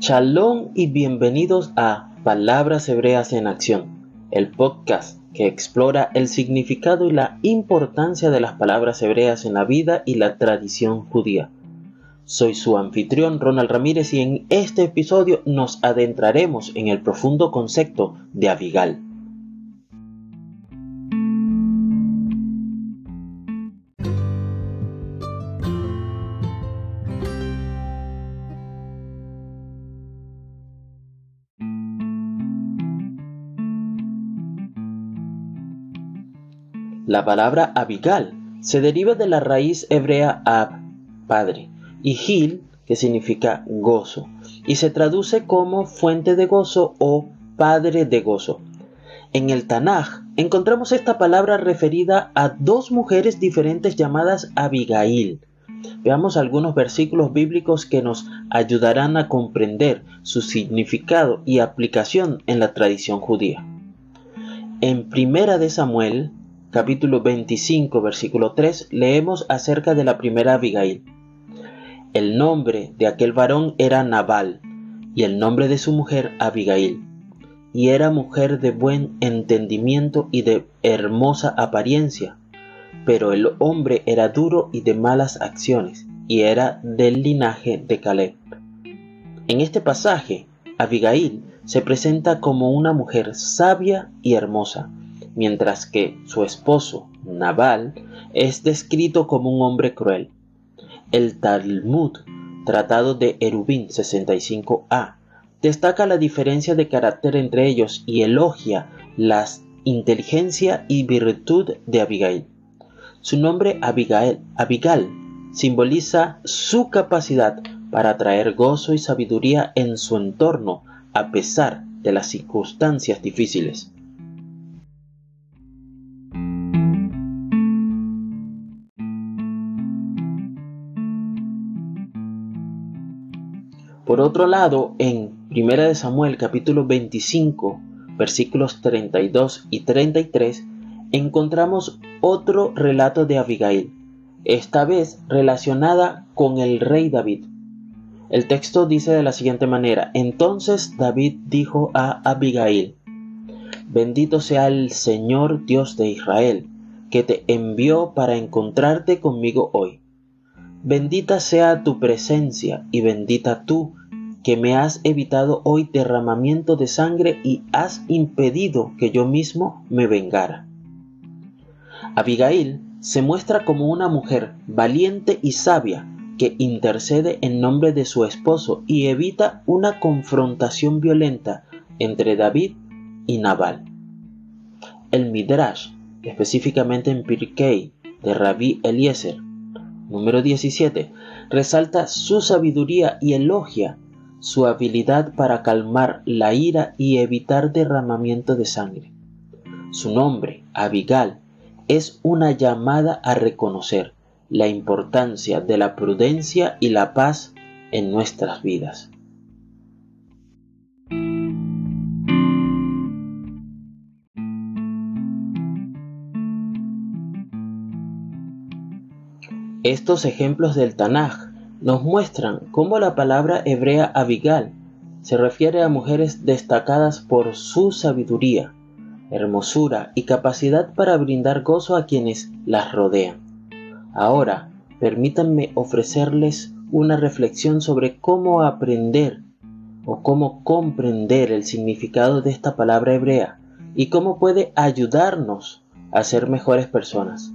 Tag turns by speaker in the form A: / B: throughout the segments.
A: Shalom y bienvenidos a Palabras Hebreas en Acción, el podcast que explora el significado y la importancia de las palabras hebreas en la vida y la tradición judía. Soy su anfitrión Ronald Ramírez y en este episodio nos adentraremos en el profundo concepto de Abigal. La palabra Abigal se deriva de la raíz hebrea Ab, padre, y Gil, que significa gozo, y se traduce como fuente de gozo o padre de gozo. En el Tanaj encontramos esta palabra referida a dos mujeres diferentes llamadas Abigail. Veamos algunos versículos bíblicos que nos ayudarán a comprender su significado y aplicación en la tradición judía. En Primera de Samuel capítulo 25, versículo 3, leemos acerca de la primera Abigail. El nombre de aquel varón era Nabal, y el nombre de su mujer Abigail. Y era mujer de buen entendimiento y de hermosa apariencia, pero el hombre era duro y de malas acciones, y era del linaje de Caleb. En este pasaje, Abigail se presenta como una mujer sabia y hermosa, mientras que su esposo, Nabal, es descrito como un hombre cruel. El Talmud, tratado de Erubín 65a, destaca la diferencia de carácter entre ellos y elogia la inteligencia y virtud de Abigail. Su nombre Abigail, Abigail simboliza su capacidad para traer gozo y sabiduría en su entorno a pesar de las circunstancias difíciles. Por otro lado, en 1 Samuel capítulo 25, versículos 32 y 33, encontramos otro relato de Abigail, esta vez relacionada con el rey David. El texto dice de la siguiente manera, entonces David dijo a Abigail, Bendito sea el Señor Dios de Israel, que te envió para encontrarte conmigo hoy. Bendita sea tu presencia y bendita tú que me has evitado hoy derramamiento de sangre y has impedido que yo mismo me vengara. Abigail se muestra como una mujer valiente y sabia que intercede en nombre de su esposo y evita una confrontación violenta entre David y Nabal. El Midrash, específicamente en Pirkei de Rabbi Eliezer, número 17, resalta su sabiduría y elogia su habilidad para calmar la ira y evitar derramamiento de sangre. Su nombre, Abigal, es una llamada a reconocer la importancia de la prudencia y la paz en nuestras vidas. Estos ejemplos del Tanaj nos muestran cómo la palabra hebrea Abigal se refiere a mujeres destacadas por su sabiduría, hermosura y capacidad para brindar gozo a quienes las rodean. Ahora, permítanme ofrecerles una reflexión sobre cómo aprender o cómo comprender el significado de esta palabra hebrea y cómo puede ayudarnos a ser mejores personas.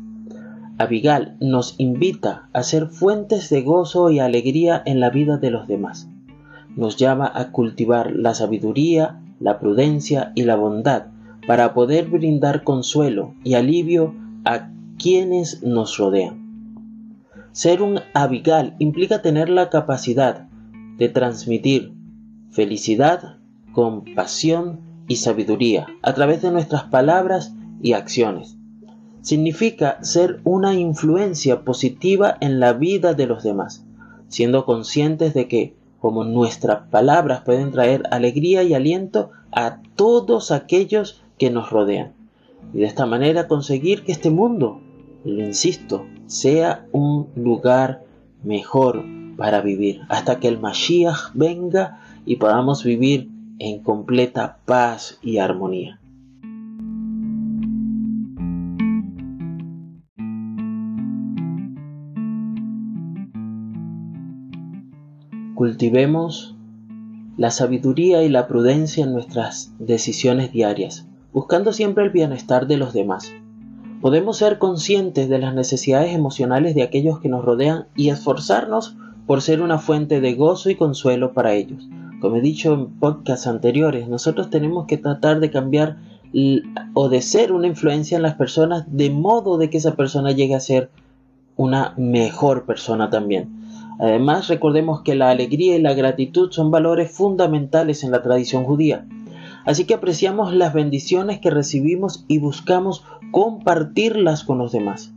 A: Abigal nos invita a ser fuentes de gozo y alegría en la vida de los demás. Nos llama a cultivar la sabiduría, la prudencia y la bondad para poder brindar consuelo y alivio a quienes nos rodean. Ser un Abigal implica tener la capacidad de transmitir felicidad, compasión y sabiduría a través de nuestras palabras y acciones significa ser una influencia positiva en la vida de los demás, siendo conscientes de que, como nuestras palabras pueden traer alegría y aliento a todos aquellos que nos rodean, y de esta manera conseguir que este mundo, lo insisto, sea un lugar mejor para vivir, hasta que el Mashiach venga y podamos vivir en completa paz y armonía. Cultivemos la sabiduría y la prudencia en nuestras decisiones diarias, buscando siempre el bienestar de los demás. Podemos ser conscientes de las necesidades emocionales de aquellos que nos rodean y esforzarnos por ser una fuente de gozo y consuelo para ellos. Como he dicho en podcasts anteriores, nosotros tenemos que tratar de cambiar o de ser una influencia en las personas de modo de que esa persona llegue a ser una mejor persona también. Además, recordemos que la alegría y la gratitud son valores fundamentales en la tradición judía. Así que apreciamos las bendiciones que recibimos y buscamos compartirlas con los demás.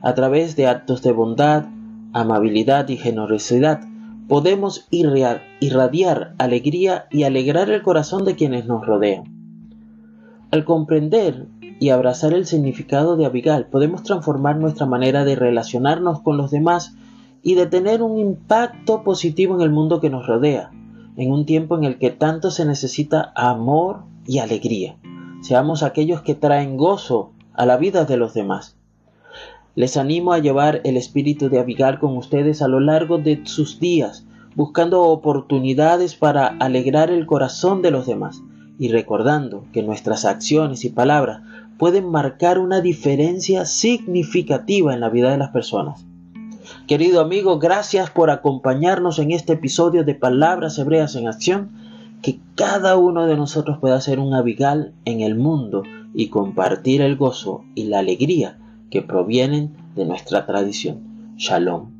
A: A través de actos de bondad, amabilidad y generosidad, podemos irradiar alegría y alegrar el corazón de quienes nos rodean. Al comprender y abrazar el significado de Abigail, podemos transformar nuestra manera de relacionarnos con los demás y de tener un impacto positivo en el mundo que nos rodea, en un tiempo en el que tanto se necesita amor y alegría. Seamos aquellos que traen gozo a la vida de los demás. Les animo a llevar el espíritu de Abigail con ustedes a lo largo de sus días, buscando oportunidades para alegrar el corazón de los demás y recordando que nuestras acciones y palabras pueden marcar una diferencia significativa en la vida de las personas. Querido amigo, gracias por acompañarnos en este episodio de Palabras Hebreas en Acción. Que cada uno de nosotros pueda ser un abigal en el mundo y compartir el gozo y la alegría que provienen de nuestra tradición. Shalom.